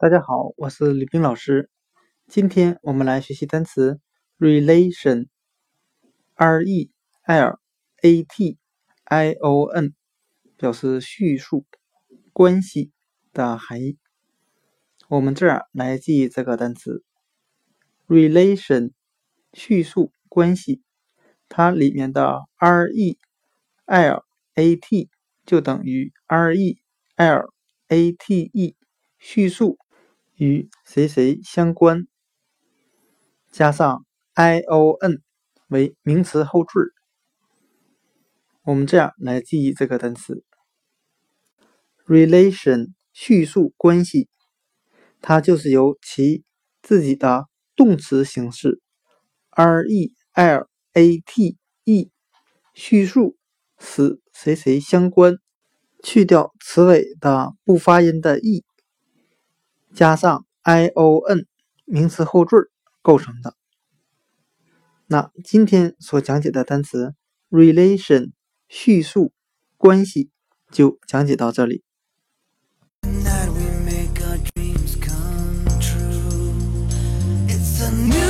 大家好，我是李冰老师。今天我们来学习单词 relation，r e l a t i o n，表示叙述关系的含义。我们这儿来记这个单词 relation，叙述关系，它里面的 r e l a t 就等于 r e l a t e，叙述。与谁谁相关，加上 i o n 为名词后缀。我们这样来记忆这个单词：relation 叙述关系，它就是由其自己的动词形式 r e l a t e 叙述使谁谁相关，去掉词尾的不发音的 e。加上 ion 名词后缀构成的。那今天所讲解的单词 relation 叙述关系就讲解到这里。It's a new